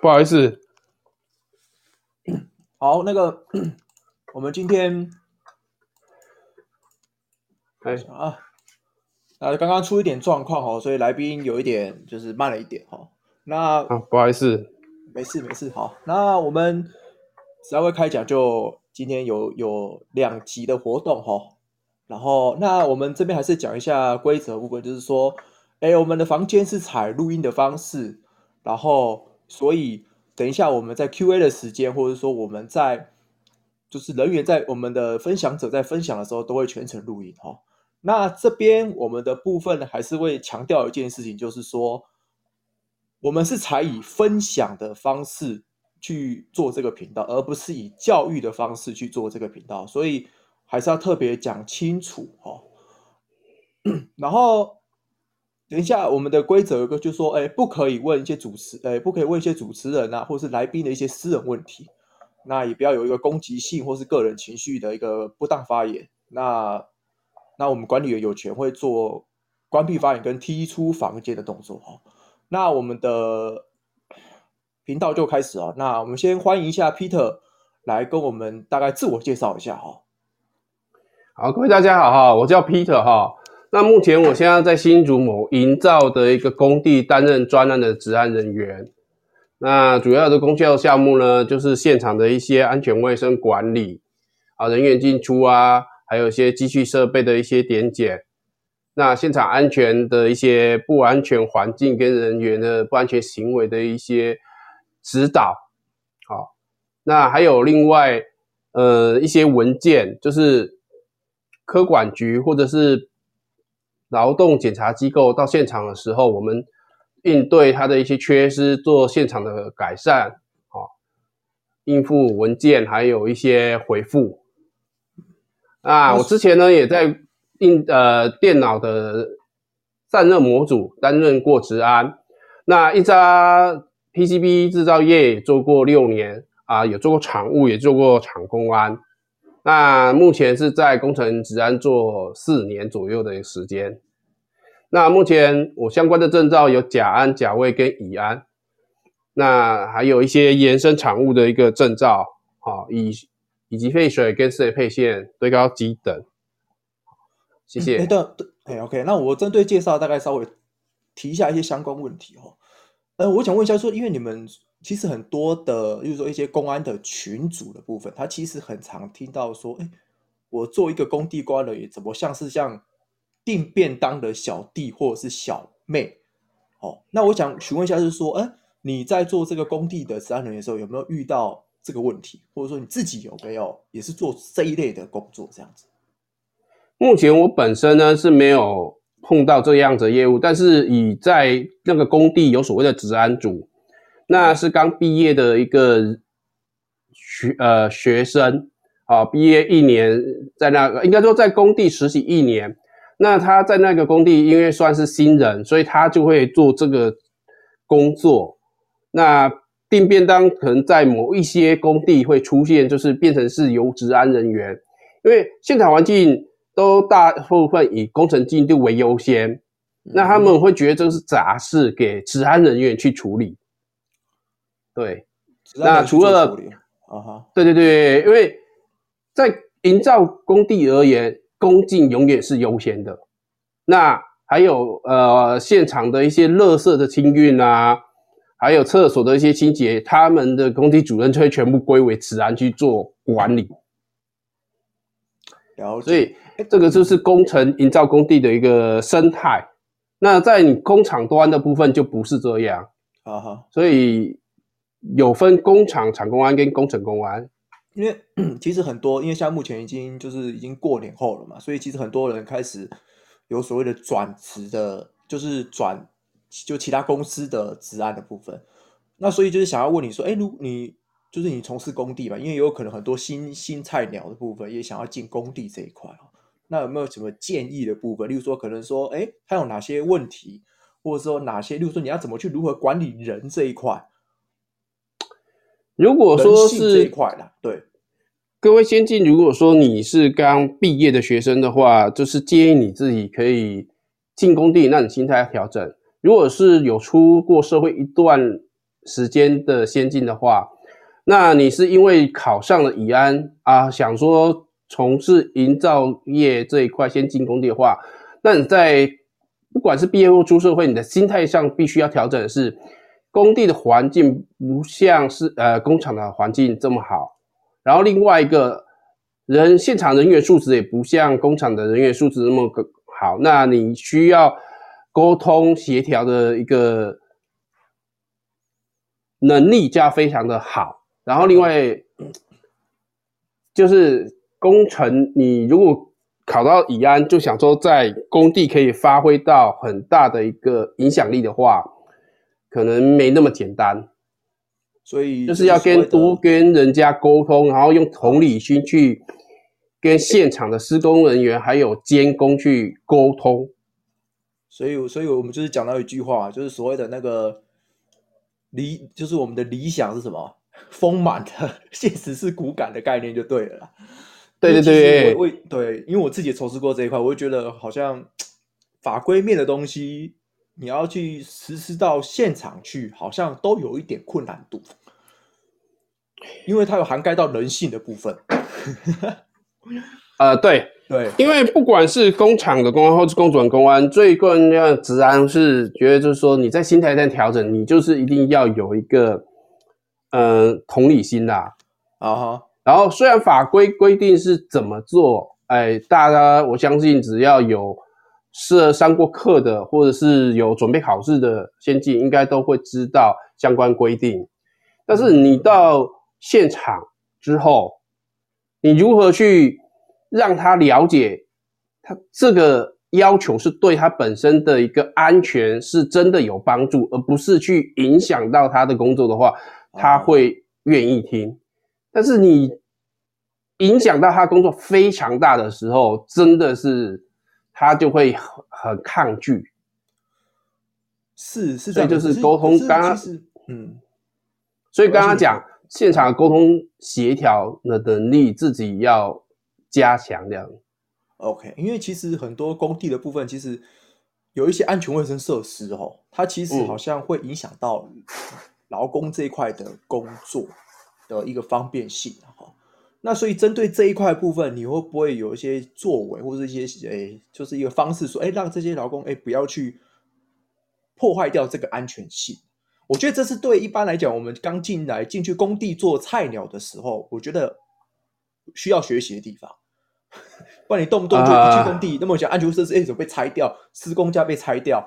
不好意思。好，那个 我们今天，哎啊，啊，刚刚出一点状况哦，所以来宾有一点就是慢了一点哦。那啊，不好意思，没事没事。好，那我们只要会开讲，就今天有有两集的活动哈。然后，那我们这边还是讲一下规则部分，就是说，哎，我们的房间是采录音的方式，然后所以。等一下，我们在 Q&A 的时间，或者说我们在就是人员在我们的分享者在分享的时候，都会全程录音哈。那这边我们的部分还是会强调一件事情，就是说我们是采以分享的方式去做这个频道，而不是以教育的方式去做这个频道，所以还是要特别讲清楚哈。然后。等一下，我们的规则有个，就是说，哎，不可以问一些主持，哎，不可以问一些主持人啊，或是来宾的一些私人问题。那也不要有一个攻击性或是个人情绪的一个不当发言。那那我们管理员有权会做关闭发言跟踢出房间的动作哈。那我们的频道就开始了。那我们先欢迎一下 Peter 来跟我们大概自我介绍一下哈。好，各位大家好哈，我叫 Peter 哈。那目前我现在在新竹某营造的一个工地担任专案的职安人员。那主要的工作项目呢，就是现场的一些安全卫生管理啊，人员进出啊，还有一些机器设备的一些点检。那现场安全的一些不安全环境跟人员的不安全行为的一些指导。好，那还有另外呃一些文件，就是科管局或者是。劳动检查机构到现场的时候，我们应对它的一些缺失，做现场的改善，好，应付文件，还有一些回复。啊，我之前呢也在应呃电脑的散热模组担任过职安，那一家 PCB 制造业也做过六年啊，有做过厂务，也做过厂公安。那目前是在工程职安做四年左右的时间。那目前我相关的证照有甲安、甲位跟乙安。那还有一些延伸产物的一个证照，好，以以及废水跟设备配线、堆高机等。谢谢。对对，哎，OK。那我针对介绍大概稍微提一下一些相关问题哈。呃，我想问一下说，因为你们。其实很多的，就是说一些公安的群组的部分，他其实很常听到说，哎，我做一个工地关了，也怎么像是像订便当的小弟或者是小妹？哦，那我想询问一下，就是说，哎，你在做这个工地的治安人员的时候，有没有遇到这个问题，或者说你自己有没有也是做这一类的工作这样子？目前我本身呢是没有碰到这样子的业务，但是以在那个工地有所谓的治安组。那是刚毕业的一个学呃学生啊，毕业一年，在那个应该说在工地实习一年。那他在那个工地，因为算是新人，所以他就会做这个工作。那订便当可能在某一些工地会出现，就是变成是由职安人员，因为现场环境都大部分以工程进度为优先，那他们会觉得这是杂事，给治安人员去处理。对，那除了啊哈，对对对，因为在营造工地而言，工进永远是优先的。那还有呃，现场的一些垃圾的清运啊，还有厕所的一些清洁，他们的工地主任就会全部归为治安去做管理。了解。所以这个就是工程营造工地的一个生态。那在你工厂端的部分就不是这样啊哈，所以。有分工厂厂公安跟工程公安，因为 其实很多，因为像目前已经就是已经过年后了嘛，所以其实很多人开始有所谓的转职的，就是转就其他公司的职安的部分。那所以就是想要问你说，哎，如你就是你从事工地嘛，因为有可能很多新新菜鸟的部分也想要进工地这一块哦，那有没有什么建议的部分？例如说，可能说，哎，他有哪些问题，或者说哪些，例如说你要怎么去如何管理人这一块？如果说是这一块的，对各位先进，如果说你是刚毕业的学生的话，就是建议你自己可以进工地，那你心态要调整。如果是有出过社会一段时间的先进的话，那你是因为考上了乙安啊，想说从事营造业这一块先进工地的话，那你在不管是毕业或出社会，你的心态上必须要调整的是，工地的环境不像是呃工厂的环境这么好，然后另外一个人现场人员素质也不像工厂的人员素质那么个好，那你需要沟通协调的一个能力加非常的好，然后另外就是工程，你如果考到乙安，就想说在工地可以发挥到很大的一个影响力的话，可能没那么简单，所以就是要跟多跟人家沟通，然后用同理心去跟现场的施工人员还有监工去沟通。所以，所以我们就是讲到一句话，就是所谓的那个。理就是我们的理想是什么？丰满的，现实是骨感的概念就对了啦。对对对，我对，因为我自己从事过这一块，我就觉得好像 法规面的东西，你要去实施到现场去，好像都有一点困难度，因为它有涵盖到人性的部分。呃，对。对，因为不管是工厂的公安或是工转公安，最重要的职安是觉得就是说你在心态上调整，你就是一定要有一个嗯、呃、同理心啦。啊哈。然后虽然法规规定是怎么做，哎，大家我相信只要有是上过课的，或者是有准备考试的先进，应该都会知道相关规定。但是你到现场之后，你如何去？让他了解，他这个要求是对他本身的一个安全是真的有帮助，而不是去影响到他的工作的话，他会愿意听。但是你影响到他工作非常大的时候，真的是他就会很很抗拒。是是这就是沟通，刚刚嗯，所以刚刚讲现场沟通协调的能力，自己要。加强这样，OK，因为其实很多工地的部分，其实有一些安全卫生设施哦，它其实好像会影响到劳工这一块的工作的一个方便性哈。那所以针对这一块部分，你会不会有一些作为，或者一些诶，就是一个方式说，诶，让这些劳工诶不要去破坏掉这个安全性？我觉得这是对一般来讲，我们刚进来进去工地做菜鸟的时候，我觉得。需要学习的地方，不然你动不动就不去工地，呃、那么讲安全设施哎怎么被拆掉，施工架被拆掉，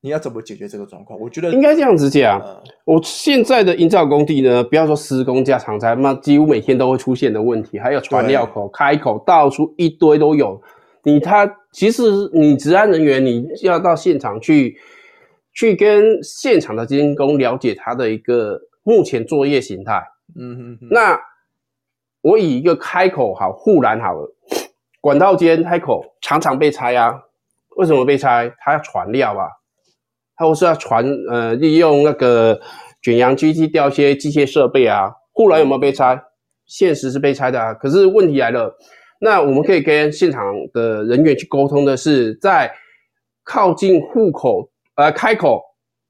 你要怎么解决这个状况？我觉得应该这样子讲。呃、我现在的营造工地呢，不要说施工加、厂材，那几乎每天都会出现的问题，还有传料口、开口，到处一堆都有。你他其实你治安人员，你要到现场去，去跟现场的监工了解他的一个目前作业形态。嗯哼哼，那。我以一个开口好护栏好了，管道间开口常常被拆啊。为什么被拆？它要传料啊，它不是要传呃利用那个卷扬机去吊一些机械设备啊。护栏有没有被拆？现实是被拆的啊。可是问题来了，那我们可以跟现场的人员去沟通的是，在靠近户口呃开口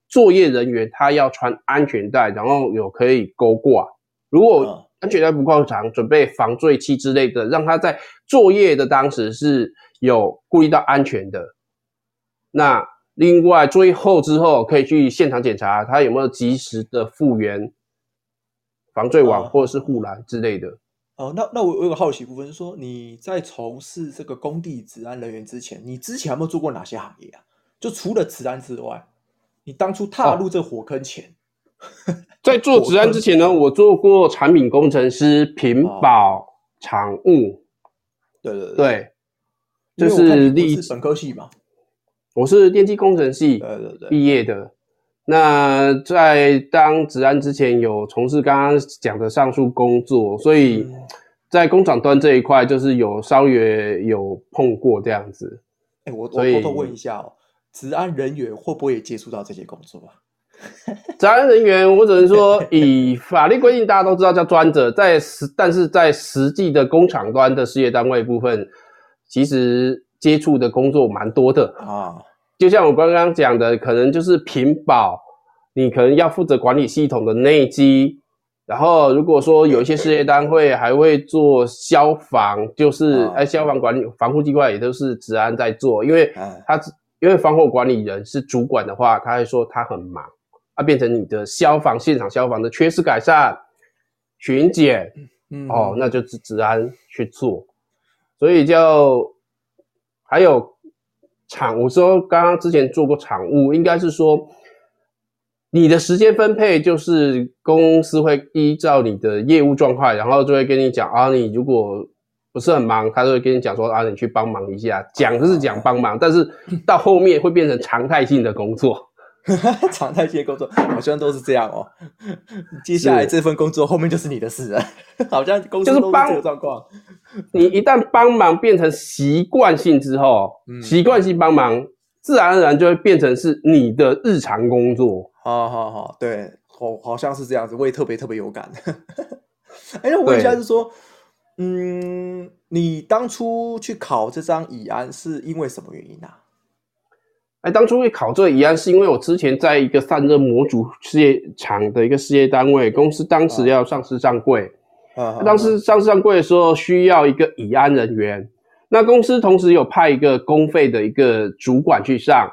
作业人员他要穿安全带，然后有可以勾挂。如果安全带不够长，准备防坠器之类的，让他在作业的当时是有顾虑到安全的。那另外最后之后，可以去现场检查他有没有及时的复原防坠网或者是护栏之类的。哦、那那我我有个好奇部分是说，你在从事这个工地治安人员之前，你之前有没有做过哪些行业啊？就除了治安之外，你当初踏入这火坑前。哦 在做治安之前呢，我做过产品工程师、品保、厂务。对对对，对，就是历史本科系嘛。我是电机工程系毕业的。对对对，那在当职安之前，有从事刚刚讲的上述工作，所以在工厂端这一块，就是有稍微有碰过这样子。哎、欸，我我偷偷问一下哦，职安人员会不会也接触到这些工作啊？职安人员，我只能说，以法律规定，大家都知道叫专责，在实，但是在实际的工厂端的事业单位部分，其实接触的工作蛮多的啊。就像我刚刚讲的，可能就是屏保，你可能要负责管理系统的内机。然后，如果说有一些事业单位还会做消防，就是哎，消防管理防护机关也都是治安在做，因为他因为防火管理人是主管的话，他会说他很忙，啊，变成你的消防现场消防的缺失改善、巡检，嗯，哦，那就是治安去做，所以就还有场，我说刚刚之前做过场务，应该是说。你的时间分配就是公司会依照你的业务状况，然后就会跟你讲啊，你如果不是很忙，他就会跟你讲说啊，你去帮忙一下。讲是讲帮忙，但是到后面会变成常态性的工作。常态性的工作好像都是这样哦。接下来这份工作后面就是你的事了，好像公司都是这个状况。你一旦帮忙变成习惯性之后，习惯性帮忙，自然而然就会变成是你的日常工作。好好好，对，好，好像是这样子，我也特别特别有感。哎，那我问一下，是说，嗯，你当初去考这张乙安是因为什么原因啊？哎，当初会考这个乙安，是因为我之前在一个散热模组事业厂的一个事业单位，公司当时要上市上柜，啊，当时上市上柜的时候需要一个乙安人员，那公司同时有派一个公费的一个主管去上。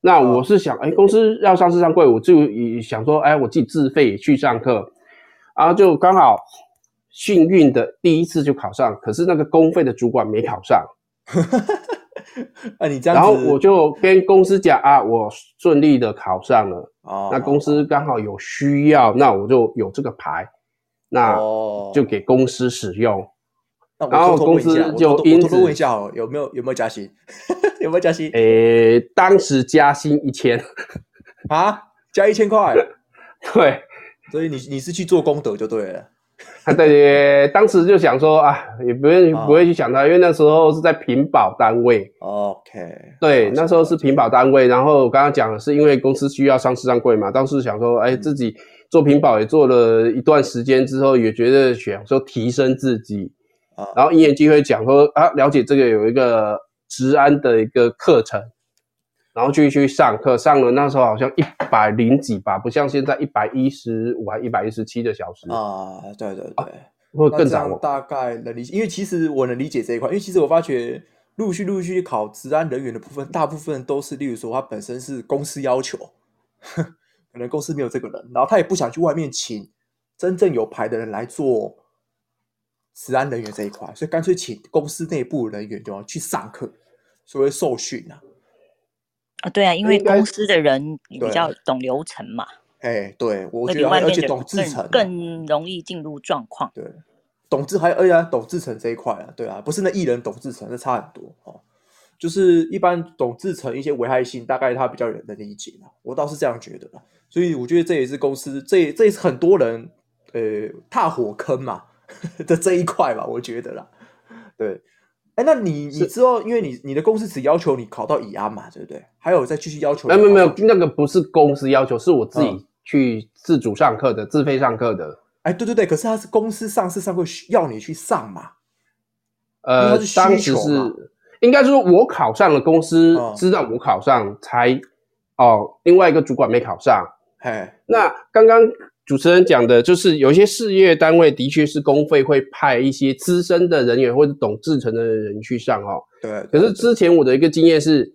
那我是想，哎，公司要上市上柜，我就想说，哎，我自己自费去上课，然后就刚好幸运的第一次就考上，可是那个公费的主管没考上。啊，你这样子，然后我就跟公司讲啊，我顺利的考上了。哦，那公司刚好有需要，那我就有这个牌，那就给公司使用。然后公司就因此，偷偷问一下哦，有没有有没有加薪？有没有加薪？诶，当时加薪一千啊，加一千块。对，所以你你是去做功德就对了。啊，对当时就想说啊，也不会不会去想他，因为那时候是在屏保单位。OK，对，那时候是屏保单位。然后我刚刚讲的是因为公司需要上市上柜嘛，当时想说，哎，自己做屏保也做了一段时间之后，也觉得想说提升自己。啊然后因缘机会讲说啊，了解这个有一个职安的一个课程，然后继续去上课，上了那时候好像一百零几吧，不像现在一百一十五还一百一十七的小时啊，对对对，啊、会更长。大概能理解，因为其实我能理解这一块，因为其实我发觉陆续陆续去考职安人员的部分，大部分都是例如说他本身是公司要求，可能公司没有这个人，然后他也不想去外面请真正有牌的人来做。职安人员这一块，所以干脆请公司内部人员就要去上课，所谓受训啊。啊，对啊，因为公司的人比较懂流程嘛。哎，对，我觉得而且懂制程更容易进入状况。对，懂制还有而且懂制程这一块啊，对啊，不是那艺人懂制程，那差很多哦。就是一般懂制成一些危害性，大概他比较有能理解，我倒是这样觉得。所以我觉得这也是公司这这也是很多人呃踏火坑嘛。的这一块吧，我觉得啦，对，哎，那你你知道，因为你你的公司只要求你考到乙安嘛，对不对？还有再继续要求？没有没有，那个不是公司要求，是我自己去自主上课的，嗯、自费上课的。哎，对对对，可是他是公司上市上课要你去上嘛？呃，当时是应该说，我考上了，公司知道我考上才、嗯、哦，另外一个主管没考上。嘿，那刚刚。主持人讲的就是有些事业单位的确是公费会派一些资深的人员或者懂制程的人去上哦。对。可是之前我的一个经验是，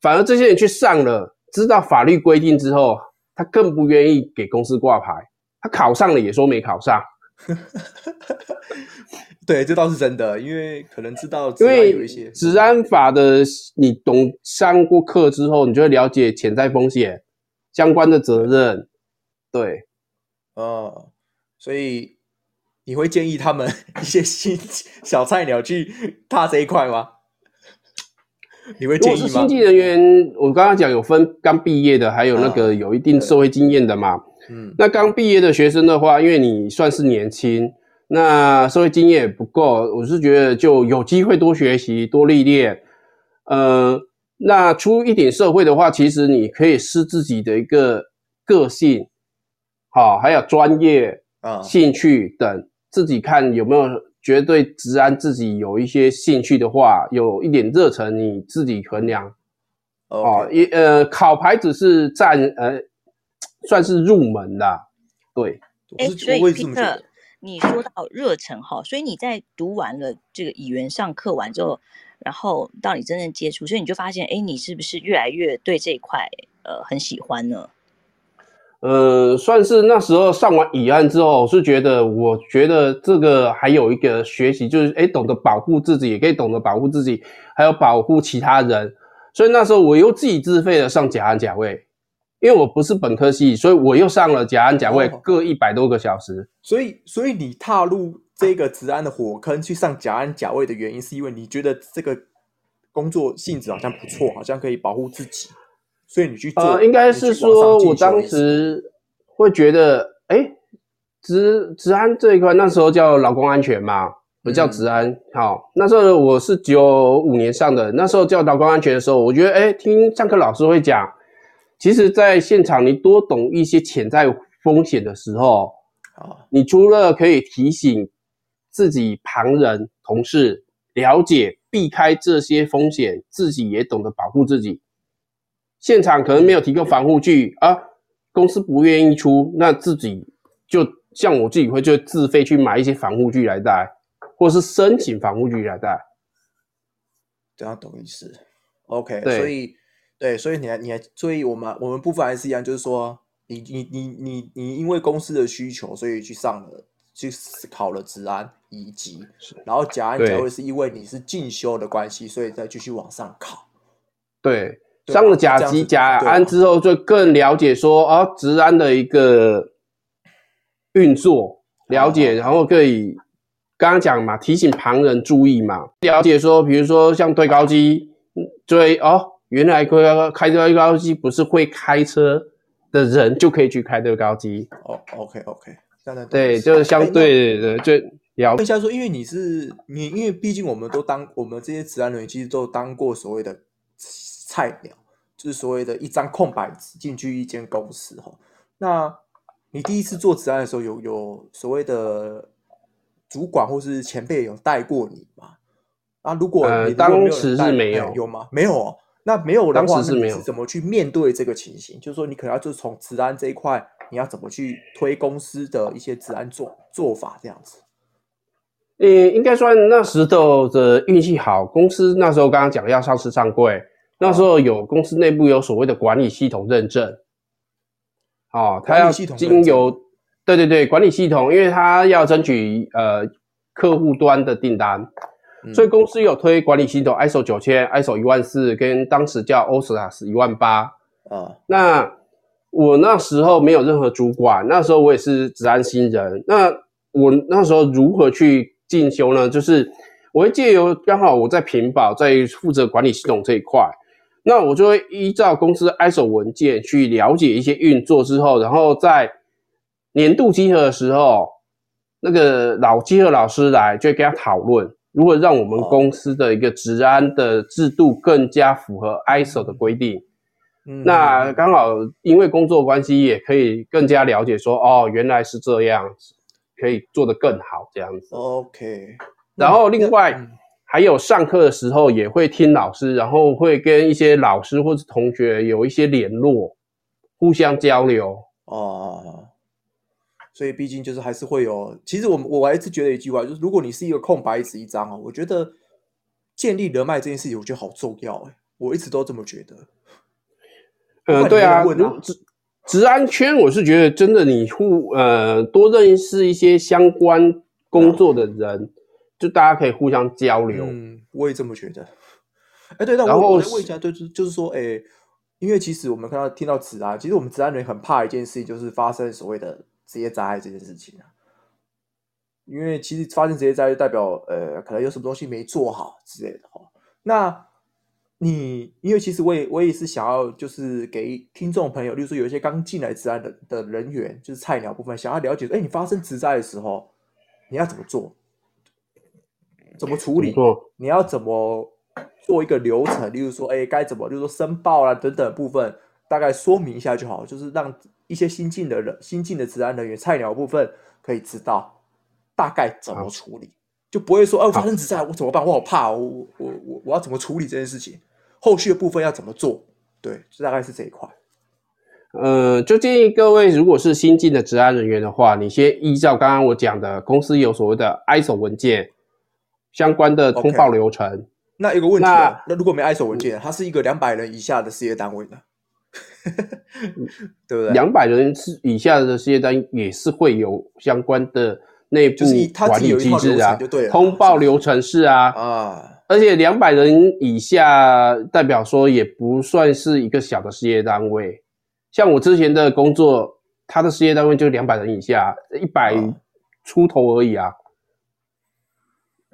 反而这些人去上了，知道法律规定之后，他更不愿意给公司挂牌。他考上了也说没考上。对，这倒是真的，因为可能知道因为有一些治安法的，你懂上过课之后，你就会了解潜在风险相关的责任。对。哦，所以你会建议他们 一些新小菜鸟去踏这一块吗？你会建议吗？新进人员，我刚刚讲有分刚毕业的，还有那个有一定社会经验的嘛。嗯，那刚毕业的学生的话，因为你算是年轻，那社会经验也不够，我是觉得就有机会多学习、多历练。呃，那出一点社会的话，其实你可以试自己的一个个性。好，还有专业啊、兴趣等，自己看有没有觉得对治安自己有一些兴趣的话，有一点热忱，你自己衡量。哦，一呃，考牌只是占呃算是入门的。对，哎，所以 Peter，，你说到热忱哈，所以你在读完了这个语言上课完之后，然后到你真正接触，所以你就发现，哎，你是不是越来越对这一块呃很喜欢呢？呃，算是那时候上完乙案之后，我是觉得，我觉得这个还有一个学习，就是诶懂得保护自己，也可以懂得保护自己，还有保护其他人。所以那时候我又自己自费的上甲安甲位，因为我不是本科系，所以我又上了甲安甲位各一百多个小时。所以，所以你踏入这个职安的火坑去上甲安甲位的原因，是因为你觉得这个工作性质好像不错，好像可以保护自己。所以你去做，呃，应该是说，我当时会觉得，哎，职职安这一块，那时候叫劳工安全嘛，不叫职安。嗯、好，那时候我是九五年上的，那时候叫劳工安全的时候，我觉得，哎，听上课老师会讲，其实在现场你多懂一些潜在风险的时候，啊，你除了可以提醒自己、旁人、同事了解避开这些风险，自己也懂得保护自己。现场可能没有提供防护具啊，公司不愿意出，那自己就像我自己会就自费去买一些防护具来戴，或是申请防护具来戴。这样懂意思？OK，对，所以对，所以你还你还，所以我们我们部分还是一样，就是说，你你你你你因为公司的需求，所以去上了去考了职安乙级，然后甲安甲会是因为你是进修的关系，所以再继续往上考。对。上了甲级甲安之后，就更了解说啊，职安的一个运作，了解，然后可以刚刚讲嘛，提醒旁人注意嘛，了解说，比如说像推高机，追哦，原来开开推高机不是会开车的人就可以去开推高机哦。OK OK，对，就是相对的就了解。问一下说，因为你是你，因为毕竟我们都当我们这些治安人员其实都当过所谓的菜鸟。就是所谓的一张空白纸进去一间公司哈，那你第一次做职安的时候，有有所谓的主管或是前辈有带过你吗？啊，如果你当时是没有，有吗？没有哦。那没有的话，当时是没有。怎么去面对这个情形？就是说，你可能要就是从职安这一块，你要怎么去推公司的一些职安做做法这样子？呃，应该算那时候的运气好，公司那时候刚刚讲要上市上柜。那时候有公司内部有所谓的管理系统认证，哦，他要经由，对对对，管理系统，因为他要争取呃客户端的订单，嗯、所以公司有推管理系统 ISO 九千、ISO 一万四，跟当时叫 OSAS 一万八。啊，那我那时候没有任何主管，那时候我也是职安新人，那我那时候如何去进修呢？就是我会借由刚好我在屏保在负责管理系统这一块。那我就会依照公司 ISO 文件去了解一些运作之后，然后在年度集合的时候，那个老稽核老师来就会跟他讨论，如何让我们公司的一个治安的制度更加符合 ISO 的规定。嗯，那刚好因为工作关系，也可以更加了解说，哦，原来是这样子，可以做得更好这样子。OK，然后另外。还有上课的时候也会听老师，然后会跟一些老师或者同学有一些联络，互相交流哦。所以毕竟就是还是会有。其实我我还是觉得一句话，就是如果你是一个空白纸一张啊，我觉得建立人脉这件事情，我觉得好重要哎。我一直都这么觉得。呃，对啊，职职安圈，我是觉得真的，你互呃多认识一些相关工作的人。就大家可以互相交流，嗯，我也这么觉得。哎、欸，对，那我我再问一下，就是就是说，哎、欸，因为其实我们看到听到职安，其实我们职安人很怕一件事情，就是发生所谓的职业灾害这件事情啊。因为其实发生职业灾害，就代表呃，可能有什么东西没做好之类的哈。那你，因为其实我也我也是想要，就是给听众朋友，例如说有一些刚进来职安的的人员，就是菜鸟部分，想要了解，哎、欸，你发生职灾的时候，你要怎么做？怎么处理？你要怎么做一个流程？例如说，哎，该怎么，就是说申报啊等等部分，大概说明一下就好。就是让一些新进的人、新进的治安人员、菜鸟部分可以知道大概怎么处理，就不会说，哦，发生职灾我怎么办？我好怕，我我我我要怎么处理这件事情？后续的部分要怎么做？对，就大概是这一块。呃，就建议各位，如果是新进的治安人员的话，你先依照刚刚我讲的，公司有所谓的 ISO 文件相关的通报流程。Okay. 那有个问题啊，那，那如果没 ISO 文件，它是一个两百人以下的事业单位呢？对不对？两百人是以下的事业单位也是会有相关的内部管理机制啊，通报流程是啊啊，而且两百人以下代表说也不算是一个小的事业单位。像我之前的工作，他的事业单位就两百人以下，一百出头而已啊。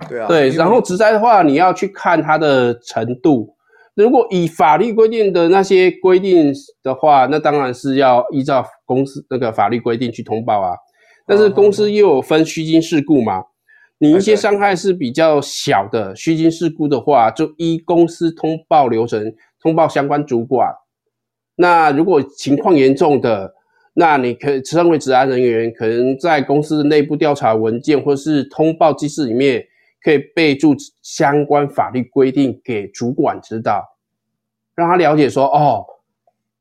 对啊，对。然后职灾的话，你要去看它的程度。如果以法律规定的那些规定的话，那当然是要依照公司那个法律规定去通报啊。但是公司又有分虚惊事故嘛，你一些伤害是比较小的虚惊事故的话，就依公司通报流程通报相关主管。那如果情况严重的，那你可以身为治安人员，可能在公司的内部调查文件或是通报机制里面，可以备注相关法律规定给主管知道，让他了解说，哦，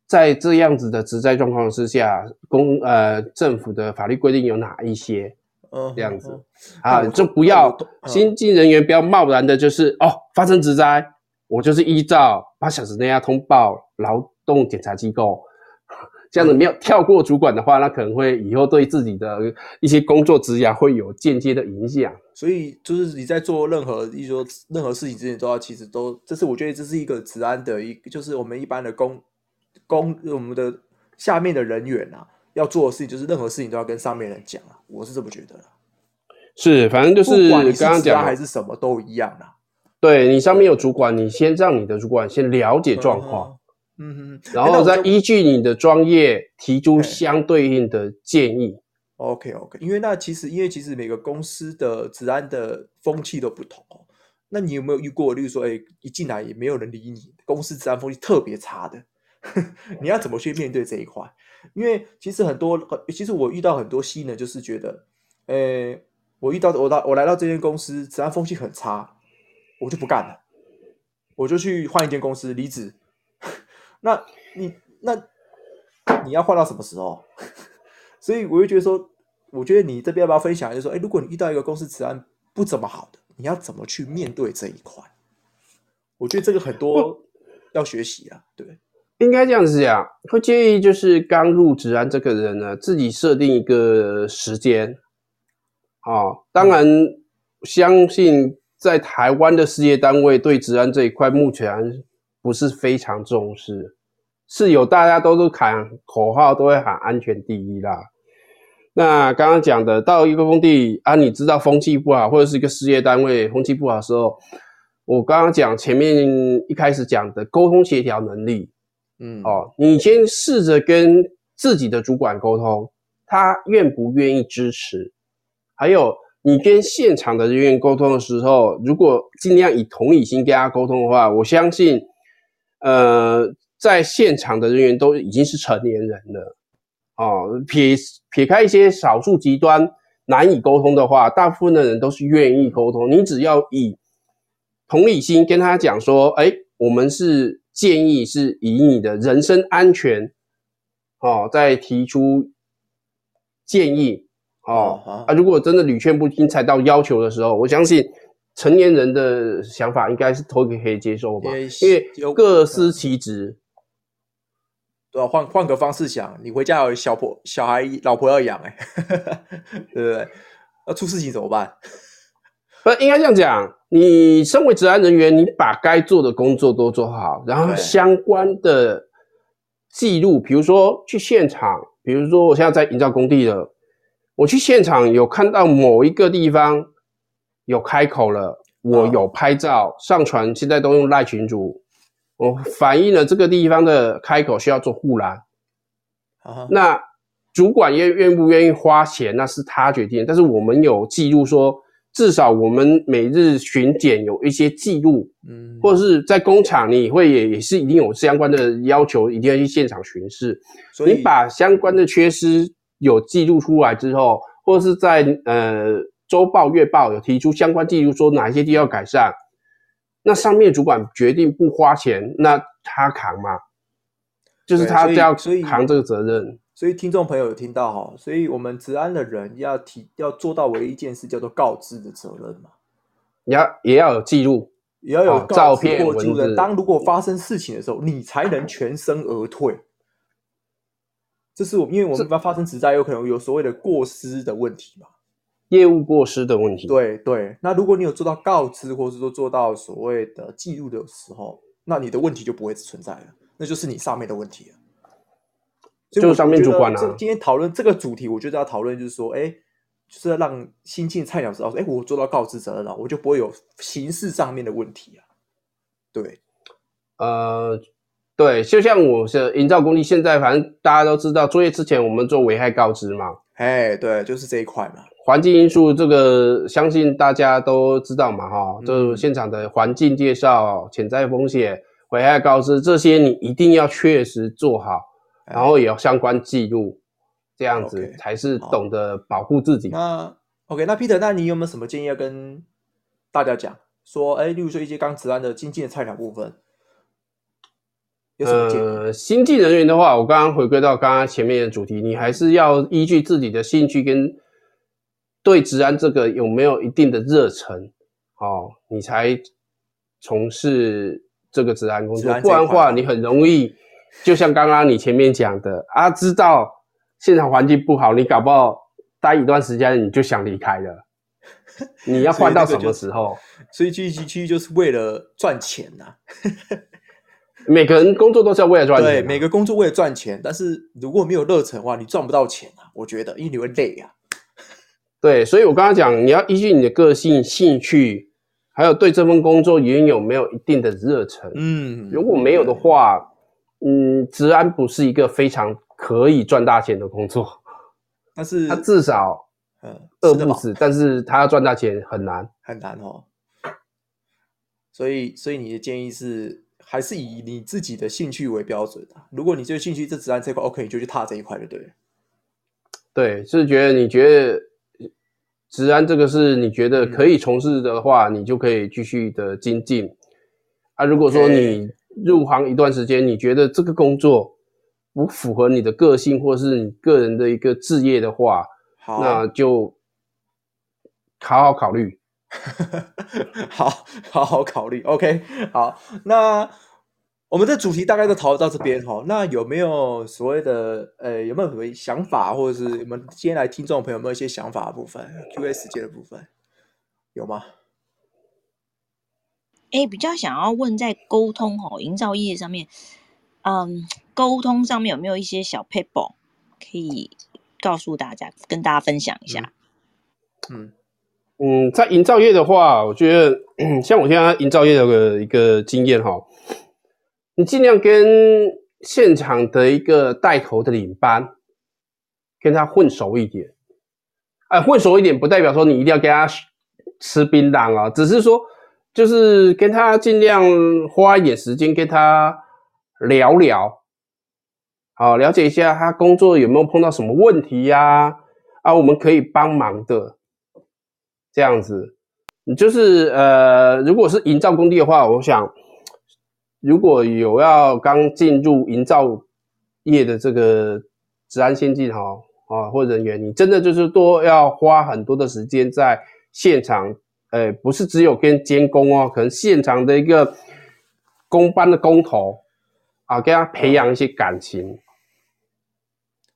在这样子的职灾状况之下，公呃政府的法律规定有哪一些，嗯，这样子、嗯嗯、啊，就不要、嗯、新进人员不要贸然的，就是哦发生职灾，我就是依照八小时内要通报劳动检查机构这样子，没有跳过主管的话，那可能会以后对自己的一些工作职涯会有间接的影响。所以，就是你在做任何，一说任何事情之前，都要其实都，这是我觉得这是一个职安的一，就是我们一般的工工我们的下面的人员啊，要做的事情，就是任何事情都要跟上面人讲啊，我是这么觉得。是，反正就是刚刚讲还是什么都一样啊。对，你上面有主管，你先让你的主管先了解状况。嗯嗯哼，然后再依据你的专业提出相对应的建议。OK OK，因为那其实因为其实每个公司的治安的风气都不同哦。那你有没有遇过，例如说，哎，一进来也没有人理你，公司治安风气特别差的，你要怎么去面对这一块？因为其实很多，其实我遇到很多新人，就是觉得，哎，我遇到我到我来到这间公司，治安风气很差，我就不干了，我就去换一间公司离职。那你那你要换到什么时候？所以我就觉得说，我觉得你这边要不要分享？就是说，哎，如果你遇到一个公司治安不怎么好的，你要怎么去面对这一块？我觉得这个很多要学习啊。对，应该这样子讲，会建议就是刚入职安这个人呢，自己设定一个时间。哦，当然，相信在台湾的事业单位对职安这一块目前不是非常重视。是有，大家都是喊口号，都会喊安全第一啦。那刚刚讲的，到一个工地啊，你知道风气不好，或者是一个事业单位风气不好的时候，我刚刚讲前面一开始讲的沟通协调能力，嗯，哦，你先试着跟自己的主管沟通，他愿不愿意支持？还有，你跟现场的人员沟通的时候，如果尽量以同理心跟他沟通的话，我相信，呃。在现场的人员都已经是成年人了，哦，撇撇开一些少数极端难以沟通的话，大部分的人都是愿意沟通。你只要以同理心跟他讲说，哎，我们是建议是以你的人身安全，哦，再提出建议，哦，啊，如果真的屡劝不听，才到要求的时候，我相信成年人的想法应该是都可以接受吧，因为各司其职。对吧？换换个方式想，你回家有小婆、小孩、老婆要养，哎，对不对？那出事情怎么办？不，应该这样讲。你身为治安人员，你把该做的工作都做好，然后相关的记录，比如说去现场，比如说我现在在营造工地了，我去现场有看到某一个地方有开口了，我有拍照上传，现在都用赖群主。我反映了这个地方的开口需要做护栏，uh-huh. 那主管愿愿不愿意花钱，那是他决定。但是我们有记录说，至少我们每日巡检有一些记录，嗯，或者是在工厂，你会也也是一定有相关的要求，一定要去现场巡视。所以你把相关的缺失有记录出来之后，或者是在呃周报、月报有提出相关记录，说哪一些地方要改善。那上面主管决定不花钱，那他扛吗？就是他要扛这个责任。所以听众朋友有听到哈，所以我们职安的人要提要做到唯一一件事，叫做告知的责任嘛。也要也要有记录，也要有照片或记录的。当如果发生事情的时候，你才能全身而退。这是我们，因为我们发生职灾，有可能有所谓的过失的问题嘛，业务过失的问题。对对，那如果你有做到告知，或是说做到所谓的记录的时候，那你的问题就不会存在了，那就是你上面的问题了。就上面主管啊。今天讨论这个主题，我觉得要讨论就是说，哎，就是要让新进菜鸟知道说，哎，我做到告知责任了，我就不会有形式上面的问题啊。对，呃，对，就像我是营造工地，现在反正大家都知道，作业之前我们做危害告知嘛。哎，对，就是这一块嘛。环境因素这个，相信大家都知道嘛，哈，就是现场的环境介绍、潜在风险、危害告知这些，你一定要确实做好。然后也要相关记录，这样子才是懂得保护自己。那 OK，那 Peter，那你有没有什么建议要跟大家讲？说，哎，例如说一些刚职安的新进的菜鸟部分，有什么建议？呃，新进人员的话，我刚刚回归到刚刚前面的主题，你还是要依据自己的兴趣跟对治安这个有没有一定的热忱，哦，你才从事这个治安工作。不然的话，你很容易。就像刚刚你前面讲的啊，知道现场环境不好，你搞不好待一段时间你就想离开了。你要换到什么时候？所以这一期其实就是为了赚钱呐、啊。每个人工作都是要为了赚钱、啊。对，每个工作为了赚钱，但是如果没有热忱的话，你赚不到钱啊。我觉得，因为你会累啊。对，所以我刚刚讲，你要依据你的个性、兴趣，还有对这份工作原有没有一定的热忱。嗯，如果没有的话。嗯，职安不是一个非常可以赚大钱的工作，但是他至少嗯饿不死，但是他要赚大钱很难很难哦。所以，所以你的建议是还是以你自己的兴趣为标准的。如果你这个兴趣这职安这块 OK，你就去踏这一块就对了。对，是觉得你觉得职安这个是你觉得可以从事的话，嗯、你就可以继续的精进。啊，如果说你。入行一段时间，你觉得这个工作不符合你的个性，或是你个人的一个志业的话，好，那就好好考虑。好好好考虑。OK，好，那我们的主题大概都讨论到这边哈。那有没有所谓的呃，有没有什么想法，或者是我们今天来听众朋友有没有一些想法的部分？Q&A 时间的部分有吗？哎，比较想要问在沟通哦，营造业上面，嗯，沟通上面有没有一些小 paper 可以告诉大家，跟大家分享一下？嗯嗯，在营造业的话，我觉得像我现在营造业的一个经验哈，你尽量跟现场的一个带头的领班跟他混熟一点。哎，混熟一点不代表说你一定要跟他吃槟榔啊，只是说。就是跟他尽量花一点时间跟他聊聊，好，了解一下他工作有没有碰到什么问题呀？啊，我们可以帮忙的，这样子。你就是呃，如果是营造工地的话，我想如果有要刚进入营造业的这个治安先进哈啊或人员，你真的就是多要花很多的时间在现场。呃，不是只有跟监工哦，可能现场的一个工班的工头啊，给他培养一些感情，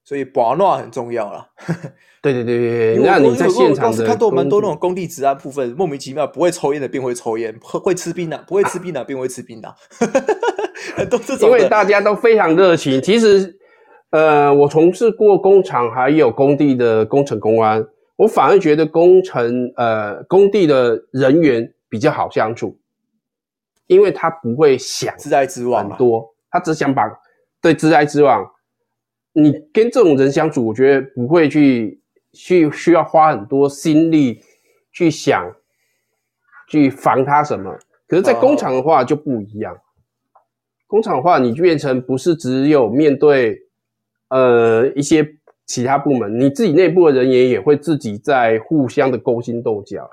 所以保暖很重要啦。对对对对，那你在现场的，看到蛮多那种工地治安部分，莫名其妙不会抽烟的便会抽烟，会会吃槟榔，不会吃槟榔便会吃槟榔，很多这种。因为大家都非常热情，其实呃，我从事过工厂还有工地的工程公安。我反而觉得工程呃工地的人员比较好相处，因为他不会想自在之往很多，他只想把对自在之往。你跟这种人相处，我觉得不会去去需要花很多心力去想去防他什么。可是，在工厂的话就不一样，工厂的话你就变成不是只有面对呃一些。其他部门，你自己内部的人员也会自己在互相的勾心斗角，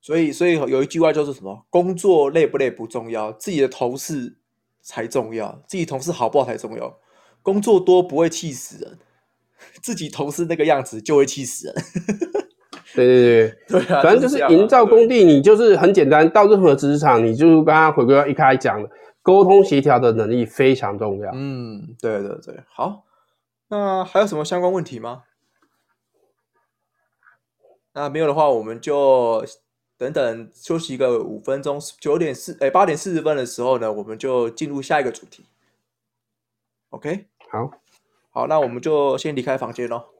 所以，所以有一句话就是什么？工作累不累不重要，自己的同事才重要，自己同事好不好才重要。工作多不会气死人，自己同事那个样子就会气死人。对对对，对啊，反正就是营造工地，你就是很简单，到任何职场，你就刚刚回归到一开始讲的，沟通协调的能力非常重要。嗯，对对对，好，那还有什么相关问题吗？那没有的话，我们就等等休息一个五分钟，九点四哎八点四十分的时候呢，我们就进入下一个主题。OK，好，好，那我们就先离开房间喽。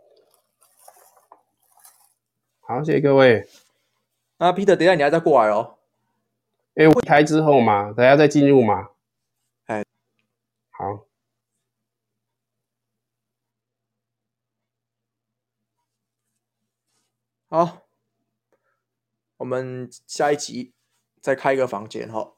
好，谢谢各位。那 Peter，等一下你还再过来哦。哎，我开之后嘛，等下再进入嘛。哎，好。好，我们下一集再开一个房间哈。